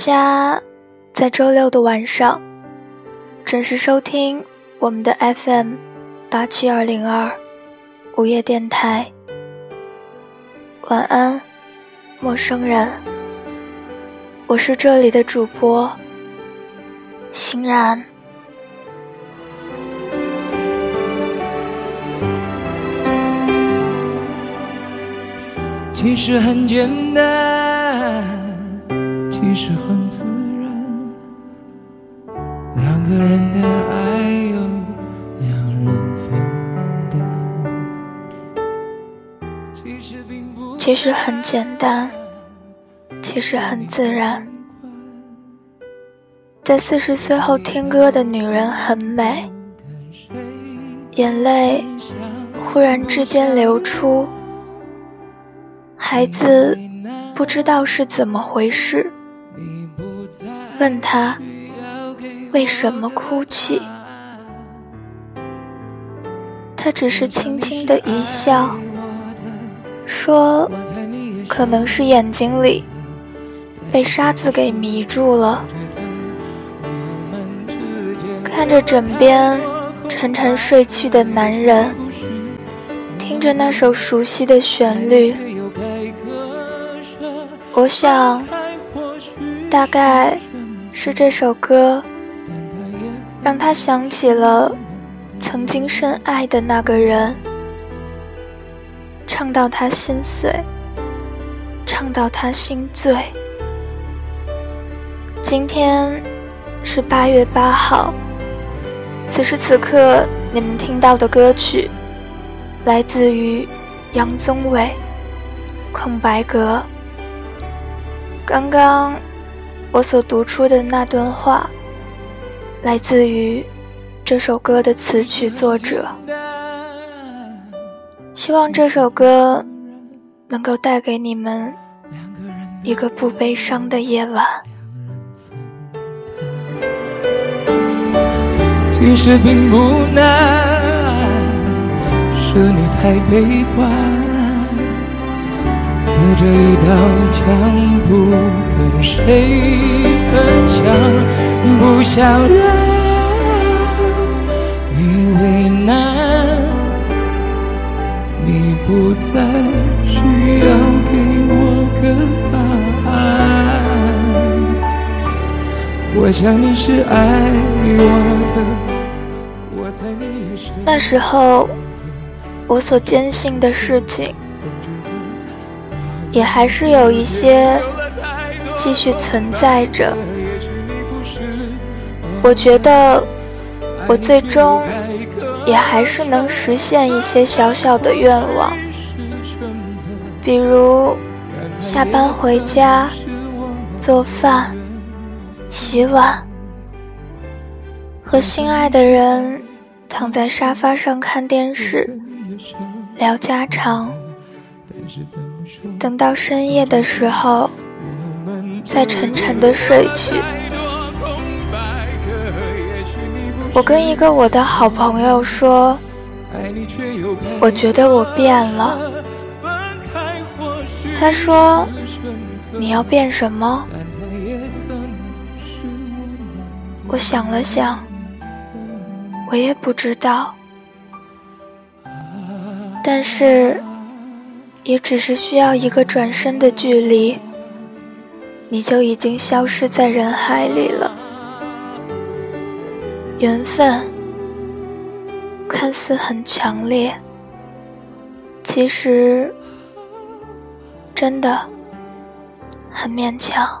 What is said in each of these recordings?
家在周六的晚上准时收听我们的 FM 八七二零二午夜电台。晚安，陌生人。我是这里的主播欣然。其实很简单，其实很自然，两个人的爱由两人分担。其实并不其实很简单，其实很自然。在四十岁后听歌的女人很美，眼泪忽然之间流出。孩子不知道是怎么回事，问他为什么哭泣，他只是轻轻的一笑，说可能是眼睛里被沙子给迷住了。看着枕边沉沉睡去的男人，听着那首熟悉的旋律。我想，大概是这首歌让他想起了曾经深爱的那个人，唱到他心碎，唱到他心醉。今天是八月八号，此时此刻你们听到的歌曲来自于杨宗纬，《空白格》。刚刚我所读出的那段话，来自于这首歌的词曲作者。希望这首歌能够带给你们一个不悲伤的夜晚。其实并不难，是你太悲观。隔着一道墙，不跟谁分享，不想让你为难。你不再需要给我个答案。我想你是爱我的，我猜你也是。那时候，我所坚信的事情。也还是有一些继续存在着。我觉得我最终也还是能实现一些小小的愿望，比如下班回家做饭、洗碗，和心爱的人躺在沙发上看电视、聊家常。等到深夜的时候，再沉沉的睡去。我跟一个我的好朋友说，我觉得我变了。他说：“你要变什么？”我想了想，我也不知道，但是，也只是需要一个转身的距离，你就已经消失在人海里了。缘分看似很强烈，其实真的很勉强。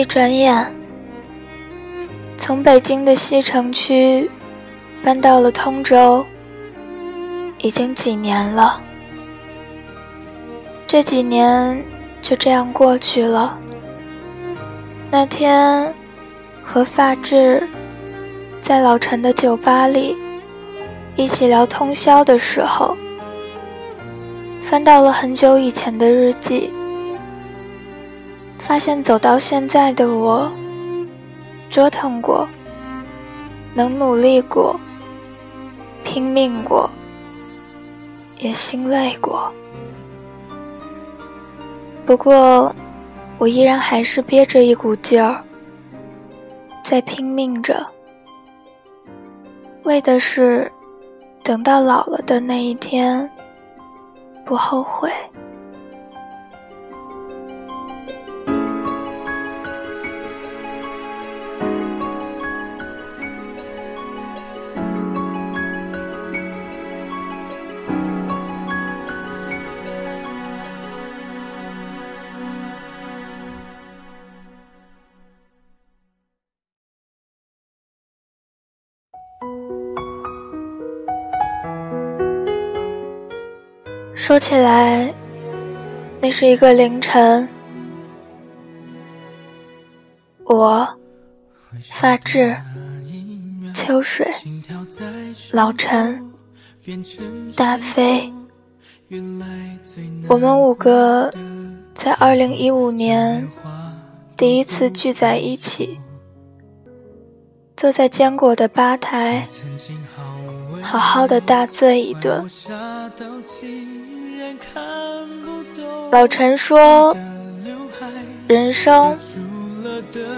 一转眼，从北京的西城区搬到了通州，已经几年了。这几年就这样过去了。那天和发质在老陈的酒吧里一起聊通宵的时候，翻到了很久以前的日记。发现走到现在的我，折腾过，能努力过，拼命过，也心累过。不过，我依然还是憋着一股劲儿，在拼命着，为的是等到老了的那一天，不后悔。说起来，那是一个凌晨，我、发质、秋水、老陈、大飞，我们五个在二零一五年第一次聚在一起，坐在坚果的吧台，好好的大醉一顿。老陈说：“人生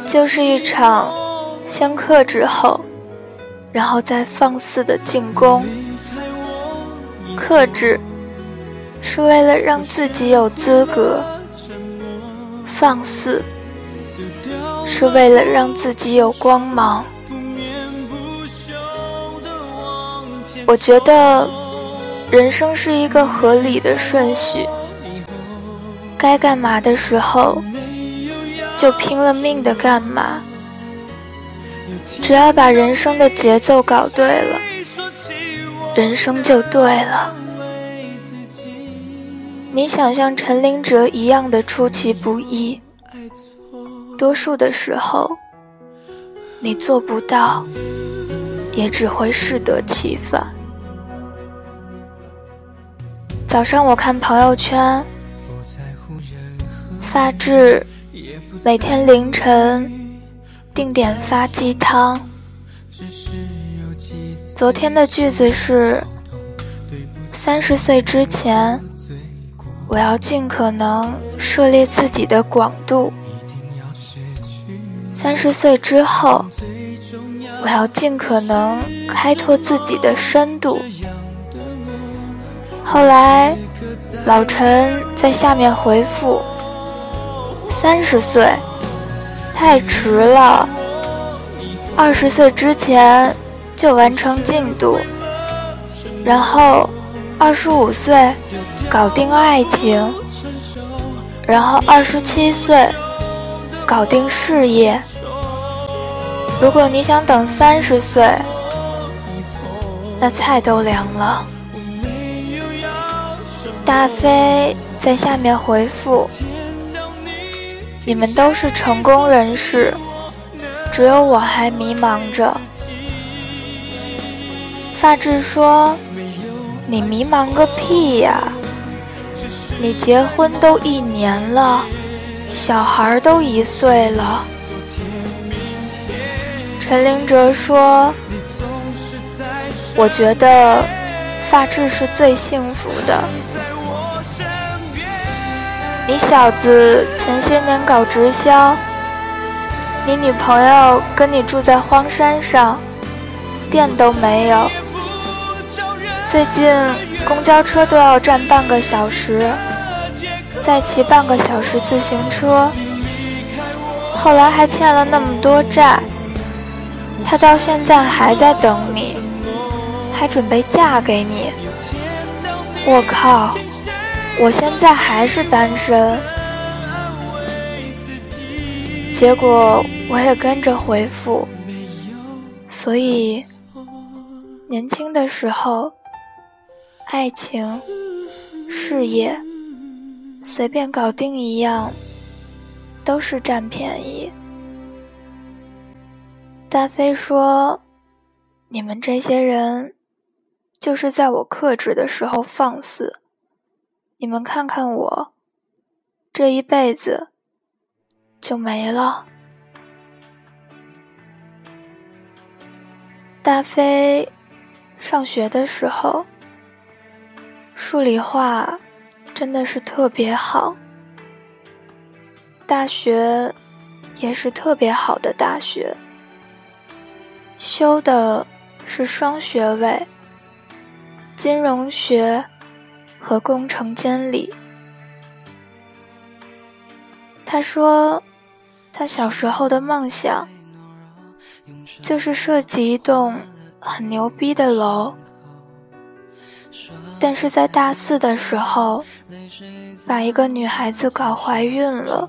就是一场先克制后，然后再放肆的进攻。克制是为了让自己有资格，放肆是为了让自己有光芒。我觉得。”人生是一个合理的顺序，该干嘛的时候就拼了命的干嘛。只要把人生的节奏搞对了，人生就对了。你想像陈林哲一样的出其不意，多数的时候你做不到，也只会适得其反。早上我看朋友圈，发质每天凌晨定点发鸡汤。昨天的句子是：三十岁之前，我要尽可能涉猎自己的广度；三十岁之后，我要尽可能开拓自己的深度。后来，老陈在下面回复：“三十岁，太迟了。二十岁之前就完成进度，然后二十五岁搞定爱情，然后二十七岁搞定事业。如果你想等三十岁，那菜都凉了。”大飞在下面回复：“你们都是成功人士，只有我还迷茫着。”发质说：“你迷茫个屁呀！你结婚都一年了，小孩都一岁了。”陈林哲说：“我觉得发质是最幸福的。”你小子前些年搞直销，你女朋友跟你住在荒山上，电都没有。最近公交车都要站半个小时，再骑半个小时自行车。后来还欠了那么多债，他到现在还在等你，还准备嫁给你。我靠！我现在还是单身，结果我也跟着回复，所以年轻的时候，爱情、事业随便搞定一样，都是占便宜。大飞说：“你们这些人，就是在我克制的时候放肆。”你们看看我，这一辈子就没了。大飞上学的时候，数理化真的是特别好，大学也是特别好的大学，修的是双学位，金融学。和工程监理。他说，他小时候的梦想就是设计一栋很牛逼的楼，但是在大四的时候，把一个女孩子搞怀孕了，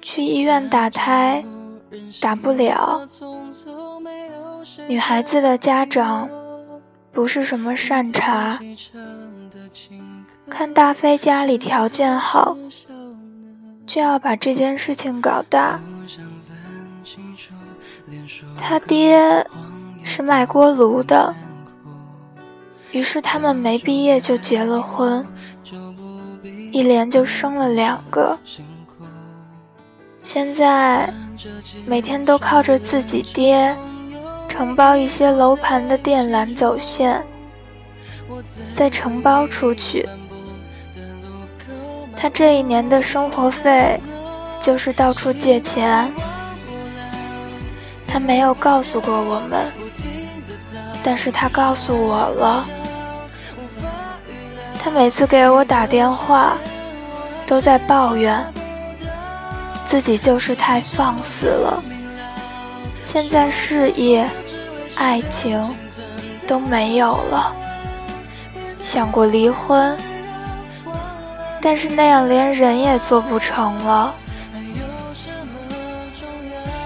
去医院打胎，打不了，女孩子的家长。不是什么善茬，看大飞家里条件好，就要把这件事情搞大。他爹是卖锅炉的，于是他们没毕业就结了婚，一连就生了两个。现在每天都靠着自己爹。承包一些楼盘的电缆走线，再承包出去。他这一年的生活费就是到处借钱。他没有告诉过我们，但是他告诉我了。他每次给我打电话，都在抱怨自己就是太放肆了。现在事业、爱情都没有了，想过离婚，但是那样连人也做不成了。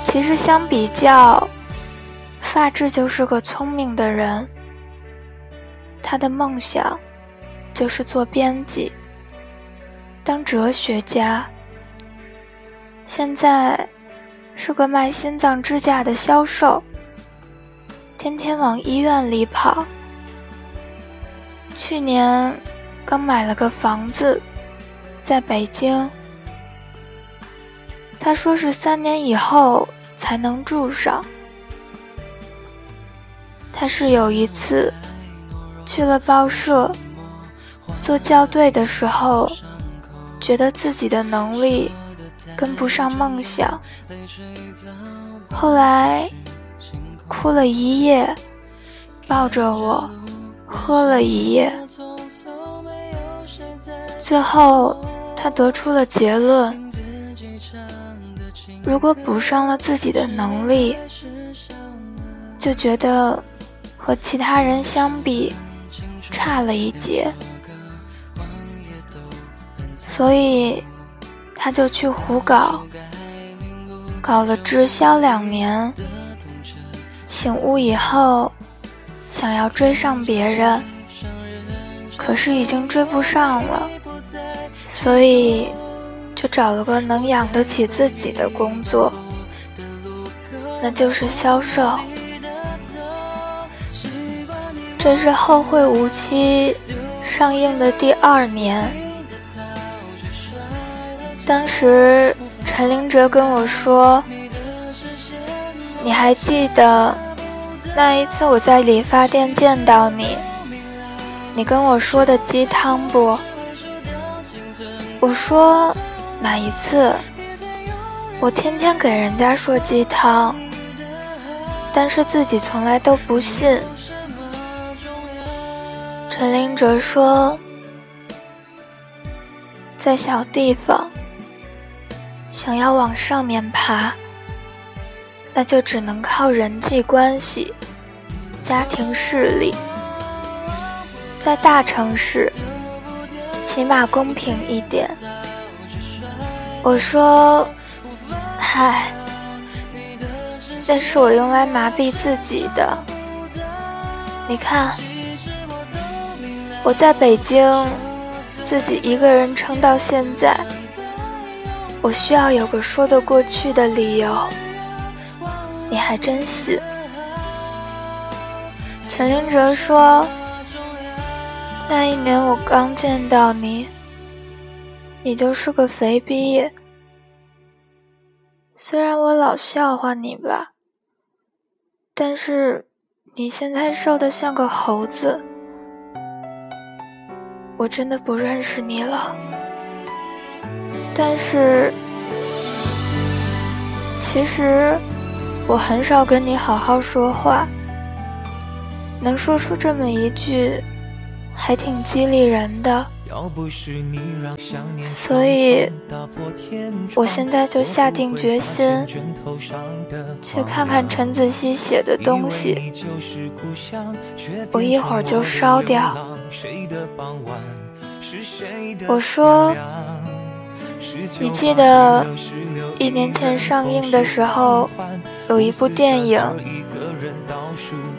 其实相比较，发质就是个聪明的人，他的梦想就是做编辑，当哲学家。现在。是个卖心脏支架的销售，天天往医院里跑。去年刚买了个房子，在北京。他说是三年以后才能住上。他是有一次去了报社做校对的时候，觉得自己的能力。跟不上梦想，后来哭了一夜，抱着我喝了一夜，最后他得出了结论：如果补上了自己的能力，就觉得和其他人相比差了一截，所以他就去胡搞。搞了直销两年，醒悟以后，想要追上别人，可是已经追不上了，所以就找了个能养得起自己的工作，那就是销售。这是《后会无期》上映的第二年，当时。陈林哲跟我说：“你还记得那一次我在理发店见到你，你跟我说的鸡汤不？”我说：“哪一次？我天天给人家说鸡汤，但是自己从来都不信。”陈林哲说：“在小地方。”想要往上面爬，那就只能靠人际关系、家庭势力。在大城市，起码公平一点。我说：“嗨，那是我用来麻痹自己的。你看，我在北京，自己一个人撑到现在。”我需要有个说得过去的理由，你还真信？陈林哲说：“那一年我刚见到你，你就是个肥逼。虽然我老笑话你吧，但是你现在瘦得像个猴子，我真的不认识你了。”但是，其实我很少跟你好好说话，能说出这么一句，还挺激励人的。所以，我现在就下定决心去看看陈子希写的东西，我一会儿就烧掉。我说。你记得一年前上映的时候，有一部电影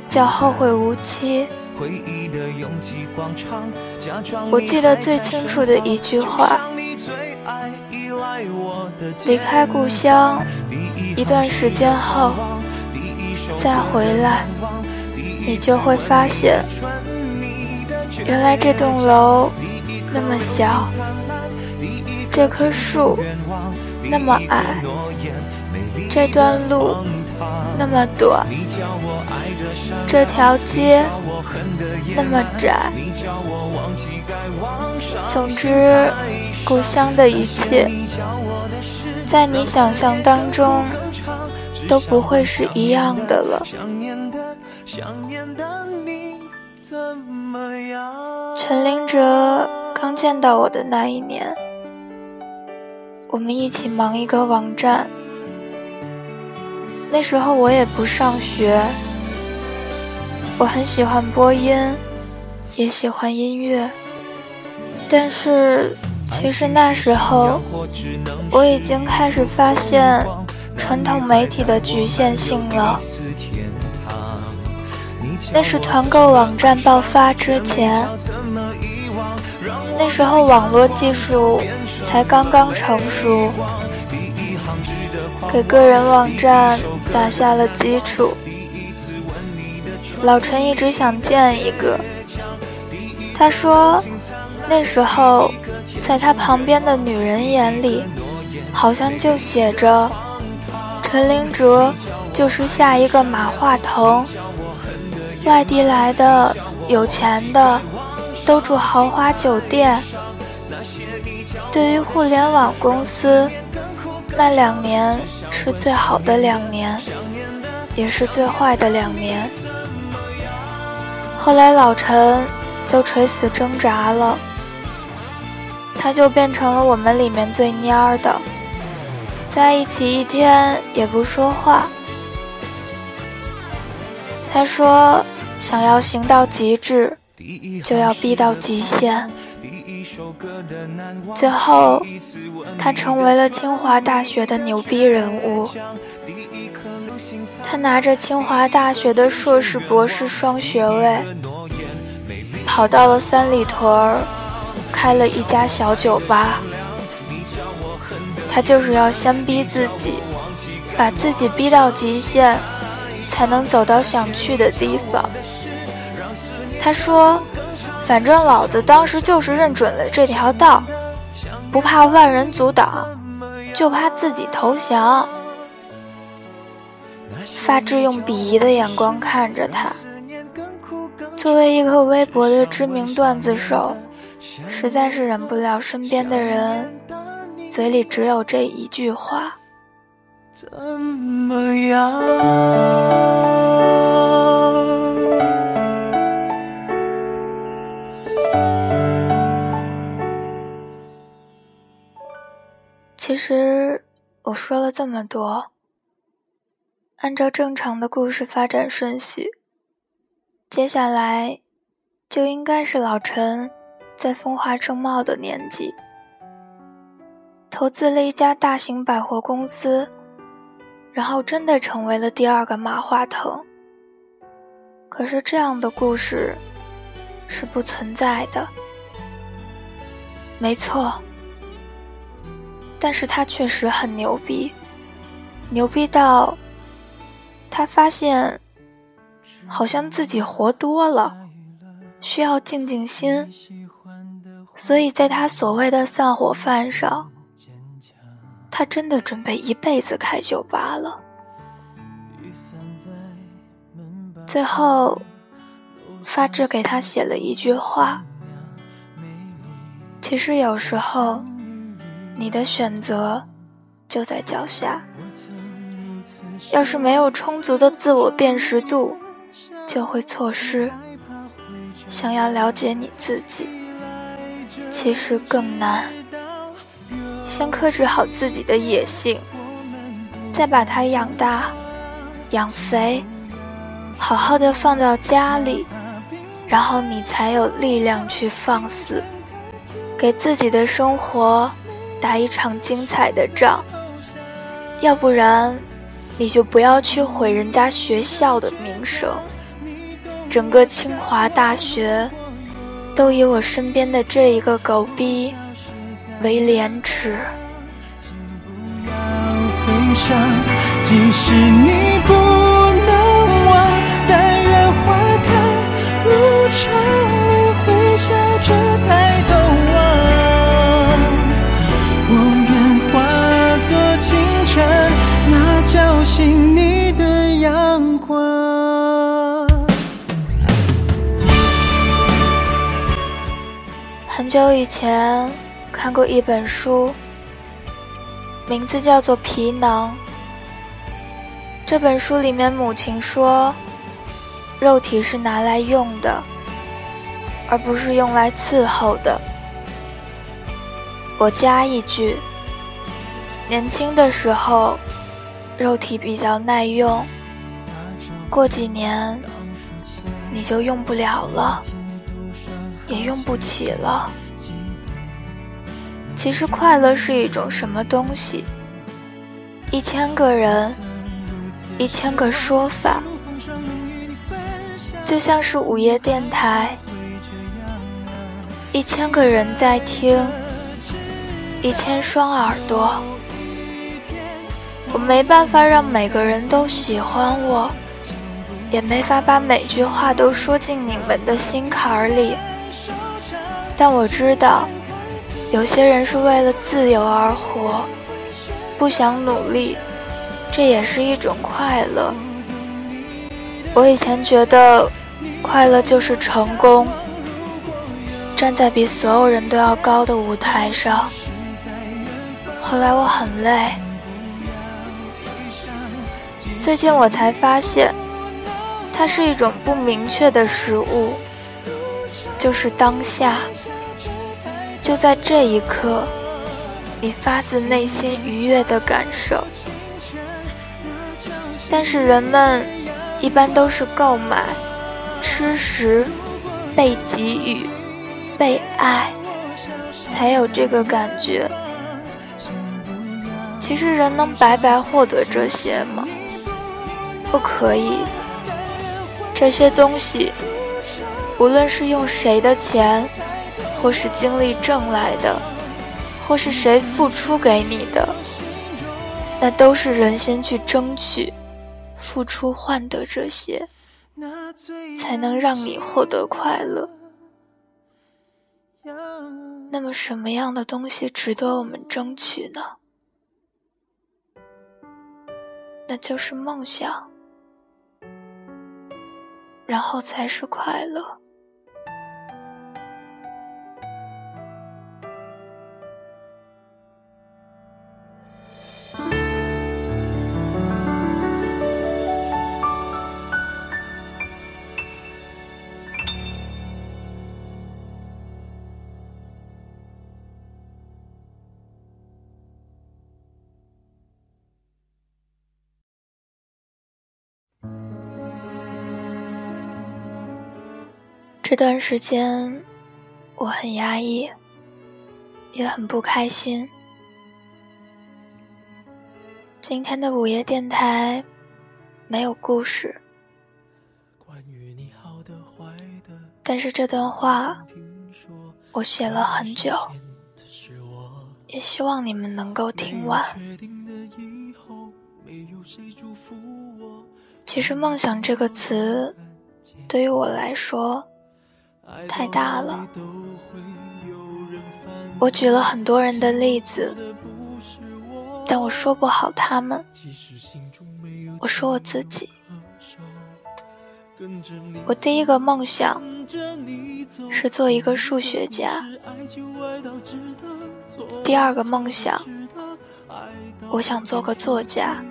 叫《后会无期》。我记得最清楚的一句话：离开故乡一段时间后，再回来，你就会发现，原来这栋楼那么小。这棵树那么矮，这段路那么短，这条街那么窄。总之，故乡的一切，在你想象当中都不会是一样的了。陈林哲刚见到我的那一年。我们一起忙一个网站，那时候我也不上学。我很喜欢播音，也喜欢音乐，但是其实那时候我已经开始发现传统媒体的局限性了。那是团购网站爆发之前，那时候网络技术。才刚刚成熟，给个人网站打下了基础。老陈一直想建一个，他说，那时候在他旁边的女人眼里，好像就写着陈林哲就是下一个马化腾，外地来的有钱的都住豪华酒店。对于互联网公司，那两年是最好的两年。也是最坏的两年。后来老陈就垂死挣扎了，他就变成了我们里面最蔫儿的，在一起一天也不说话。他说：“想要行到极致，就要逼到极限。”最后，他成为了清华大学的牛逼人物。他拿着清华大学的硕士、博士双学位，跑到了三里屯儿，开了一家小酒吧。他就是要先逼自己，把自己逼到极限，才能走到想去的地方。他说。反正老子当时就是认准了这条道，不怕万人阻挡，就怕自己投降。发质用鄙夷的眼光看着他。作为一个微博的知名段子手，实在是忍不了身边的人嘴里只有这一句话。怎么样？其实我说了这么多，按照正常的故事发展顺序，接下来就应该是老陈在风华正茂的年纪，投资了一家大型百货公司，然后真的成为了第二个马化腾。可是这样的故事是不存在的，没错。但是他确实很牛逼，牛逼到他发现好像自己活多了，需要静静心，所以在他所谓的散伙饭上，他真的准备一辈子开酒吧了。最后，发志给他写了一句话：其实有时候。你的选择就在脚下。要是没有充足的自我辨识度，就会错失。想要了解你自己，其实更难。先克制好自己的野性，再把它养大、养肥，好好的放到家里，然后你才有力量去放肆，给自己的生活。打一场精彩的仗，要不然，你就不要去毁人家学校的名声。整个清华大学，都以我身边的这一个狗逼为廉耻。即使你不久以前看过一本书，名字叫做《皮囊》。这本书里面，母亲说，肉体是拿来用的，而不是用来伺候的。我加一句：年轻的时候。肉体比较耐用，过几年你就用不了了，也用不起了。其实快乐是一种什么东西？一千个人，一千个说法，就像是午夜电台，一千个人在听，一千双耳朵。我没办法让每个人都喜欢我，也没法把每句话都说进你们的心坎里。但我知道，有些人是为了自由而活，不想努力，这也是一种快乐。我以前觉得，快乐就是成功，站在比所有人都要高的舞台上。后来我很累。最近我才发现，它是一种不明确的食物，就是当下，就在这一刻，你发自内心愉悦的感受。但是人们一般都是购买、吃食、被给予、被爱，才有这个感觉。其实人能白白获得这些吗？不可以。这些东西，无论是用谁的钱，或是精力挣来的，或是谁付出给你的，那都是人先去争取。付出换得这些，才能让你获得快乐。那么，什么样的东西值得我们争取呢？那就是梦想，然后才是快乐。这段时间，我很压抑，也很不开心。今天的午夜电台没有故事，但是这段话我写了很久，也希望你们能够听完。其实“梦想”这个词，对于我来说。太大了，我举了很多人的例子，但我说不好他们。我说我自己，我第一个梦想是做一个数学家，第二个梦想，我想做个作家。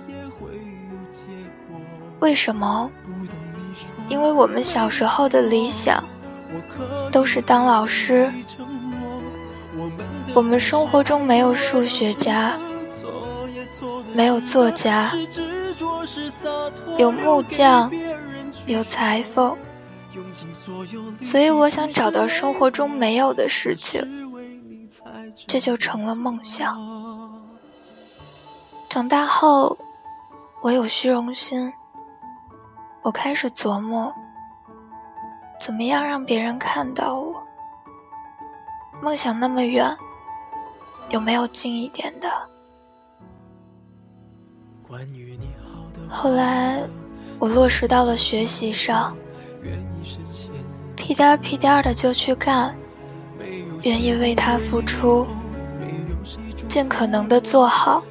为什么？因为我们小时候的理想。都是当老师。我们生活中没有数学家，没有作家，有木匠，有裁缝。所以我想找到生活中没有的事情，这就成了梦想。长大后，我有虚荣心，我开始琢磨。怎么样让别人看到我？梦想那么远，有没有近一点的？后来我落实到了学习上，屁颠儿屁颠儿的就去干，愿意为他付出，尽可能的做好。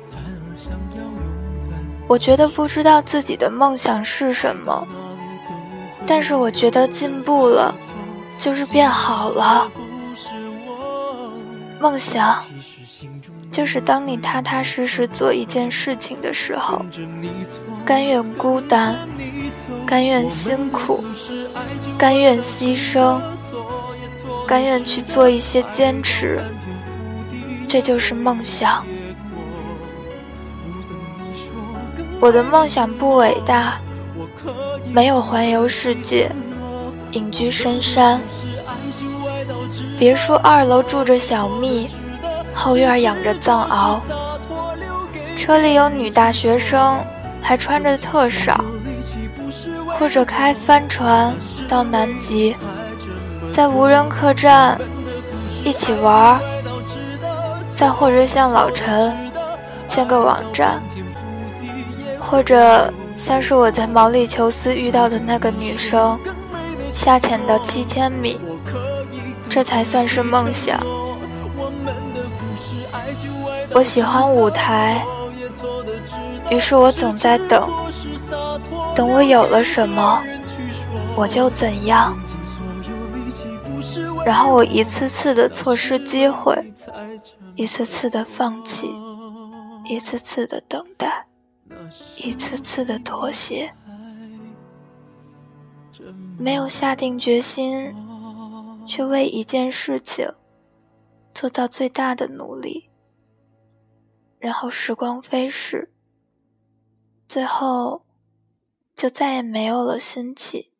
我觉得不知道自己的梦想是什么。但是我觉得进步了，就是变好了。梦想，就是当你踏踏实实做一件事情的时候，甘愿孤单，甘愿辛苦，甘愿牺牲，甘愿去做一些坚持，这就是梦想。我的梦想不伟大。没有环游世界，隐居深山。别墅二楼住着小蜜，后院养着藏獒。车里有女大学生，还穿着特少。或者开帆船到南极，在无人客栈一起玩儿。再或者像老陈，建个网站，或者。像是我在毛里求斯遇到的那个女生，下潜到七千米，这才算是梦想。我喜欢舞台，于是我总在等，等我有了什么，我就怎样。然后我一次次的错失机会，一次次的放弃，一次次的等待。一次次的妥协，没有下定决心去为一件事情做到最大的努力，然后时光飞逝，最后就再也没有了心气。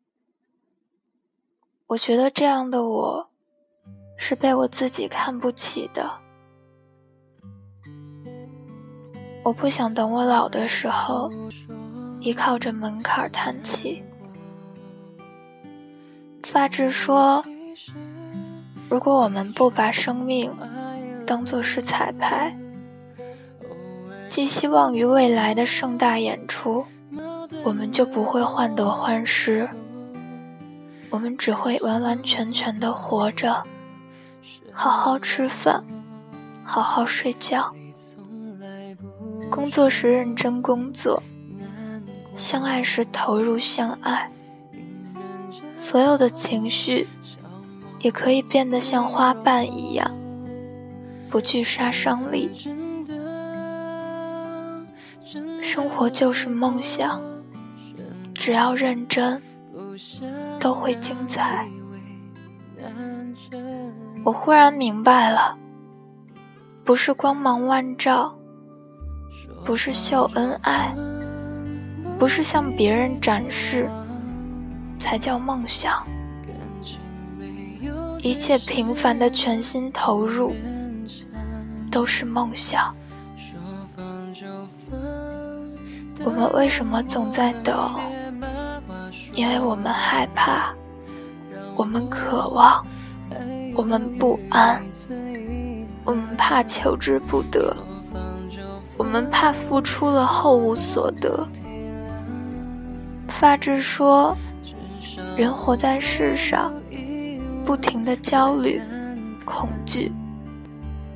我觉得这样的我，是被我自己看不起的。我不想等我老的时候，依靠着门槛叹气。发质说：“如果我们不把生命当作是彩排，寄希望于未来的盛大演出，我们就不会患得患失。我们只会完完全全的活着，好好吃饭，好好睡觉。”工作时认真工作，相爱时投入相爱，所有的情绪也可以变得像花瓣一样，不惧杀伤力。生活就是梦想，只要认真，都会精彩。我忽然明白了，不是光芒万丈。不是秀恩爱，不是向别人展示，才叫梦想。一切平凡的全心投入，都是梦想。我们为什么总在等？因为我们害怕，我们渴望，我们不安，我们怕求之不得。我们怕付出了后无所得。发质说，人活在世上，不停的焦虑、恐惧，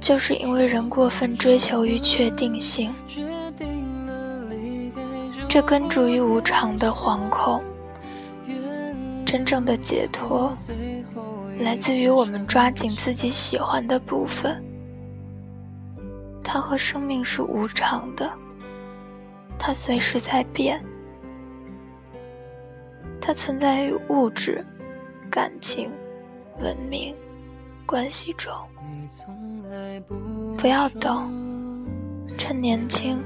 就是因为人过分追求于确定性。这根植于无常的惶恐。真正的解脱，来自于我们抓紧自己喜欢的部分。它和生命是无常的，它随时在变，它存在于物质、感情、文明、关系中。不要等，趁年轻，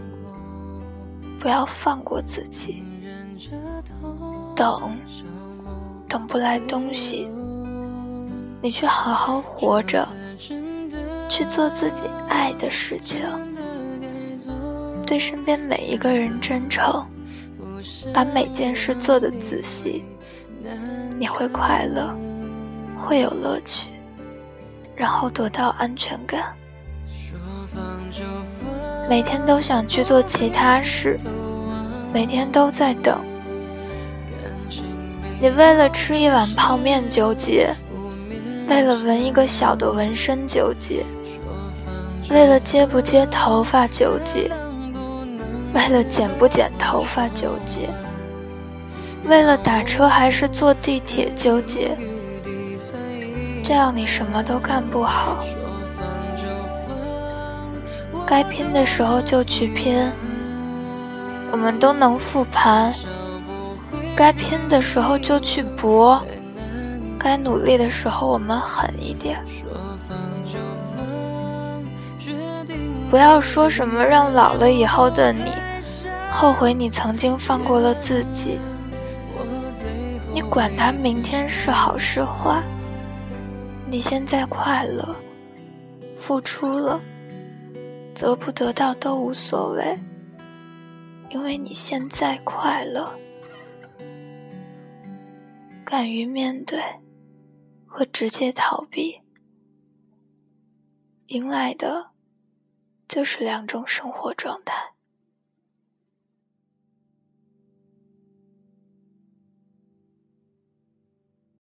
不要放过自己。等，等不来东西，你去好好活着。去做自己爱的事情，对身边每一个人真诚，把每件事做得仔细，你会快乐，会有乐趣，然后得到安全感。每天都想去做其他事，每天都在等。你为了吃一碗泡面纠结，为了纹一个小的纹身纠结。为了接不接头发纠结，为了剪不剪头发纠结，为了打车还是坐地铁纠结，这样你什么都干不好。该拼的时候就去拼，我们都能复盘。该拼的时候就去搏，该努力的时候我们狠一点。不要说什么让老了以后的你后悔你曾经放过了自己。你管他明天是好是坏，你现在快乐，付出了，得不得到都无所谓，因为你现在快乐，敢于面对和直接逃避，迎来的。就是两种生活状态。